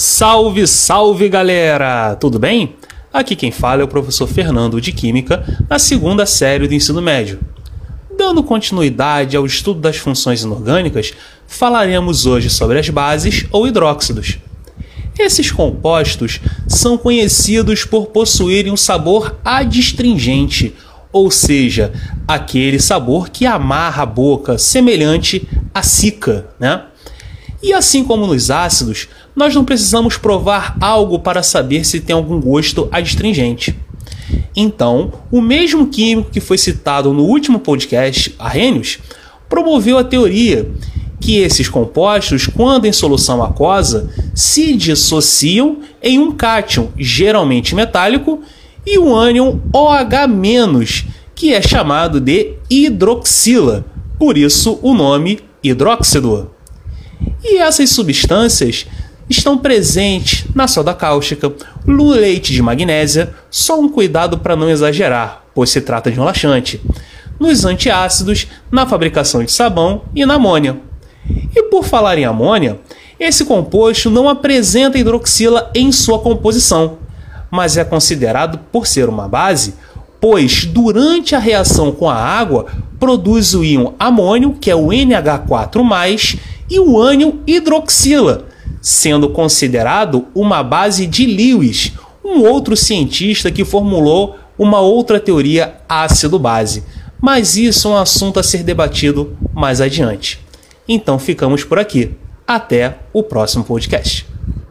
Salve, salve galera! Tudo bem? Aqui quem fala é o professor Fernando de Química, na segunda série do ensino médio. Dando continuidade ao estudo das funções inorgânicas, falaremos hoje sobre as bases ou hidróxidos. Esses compostos são conhecidos por possuírem um sabor adstringente, ou seja, aquele sabor que amarra a boca, semelhante à cica, né? E assim como nos ácidos, nós não precisamos provar algo para saber se tem algum gosto adstringente. Então, o mesmo químico que foi citado no último podcast, Arrhenius, promoveu a teoria que esses compostos, quando em solução aquosa, se dissociam em um cátion, geralmente metálico, e o ânion OH-, que é chamado de hidroxila, por isso o nome hidróxido. E essas substâncias estão presentes na soda cáustica, no leite de magnésia, só um cuidado para não exagerar, pois se trata de um laxante, nos antiácidos, na fabricação de sabão e na amônia. E por falar em amônia, esse composto não apresenta hidroxila em sua composição, mas é considerado por ser uma base, pois durante a reação com a água produz o íon amônio, que é o NH4+, e o ânion hidroxila, sendo considerado uma base de Lewis, um outro cientista que formulou uma outra teoria ácido-base. Mas isso é um assunto a ser debatido mais adiante. Então ficamos por aqui. Até o próximo podcast.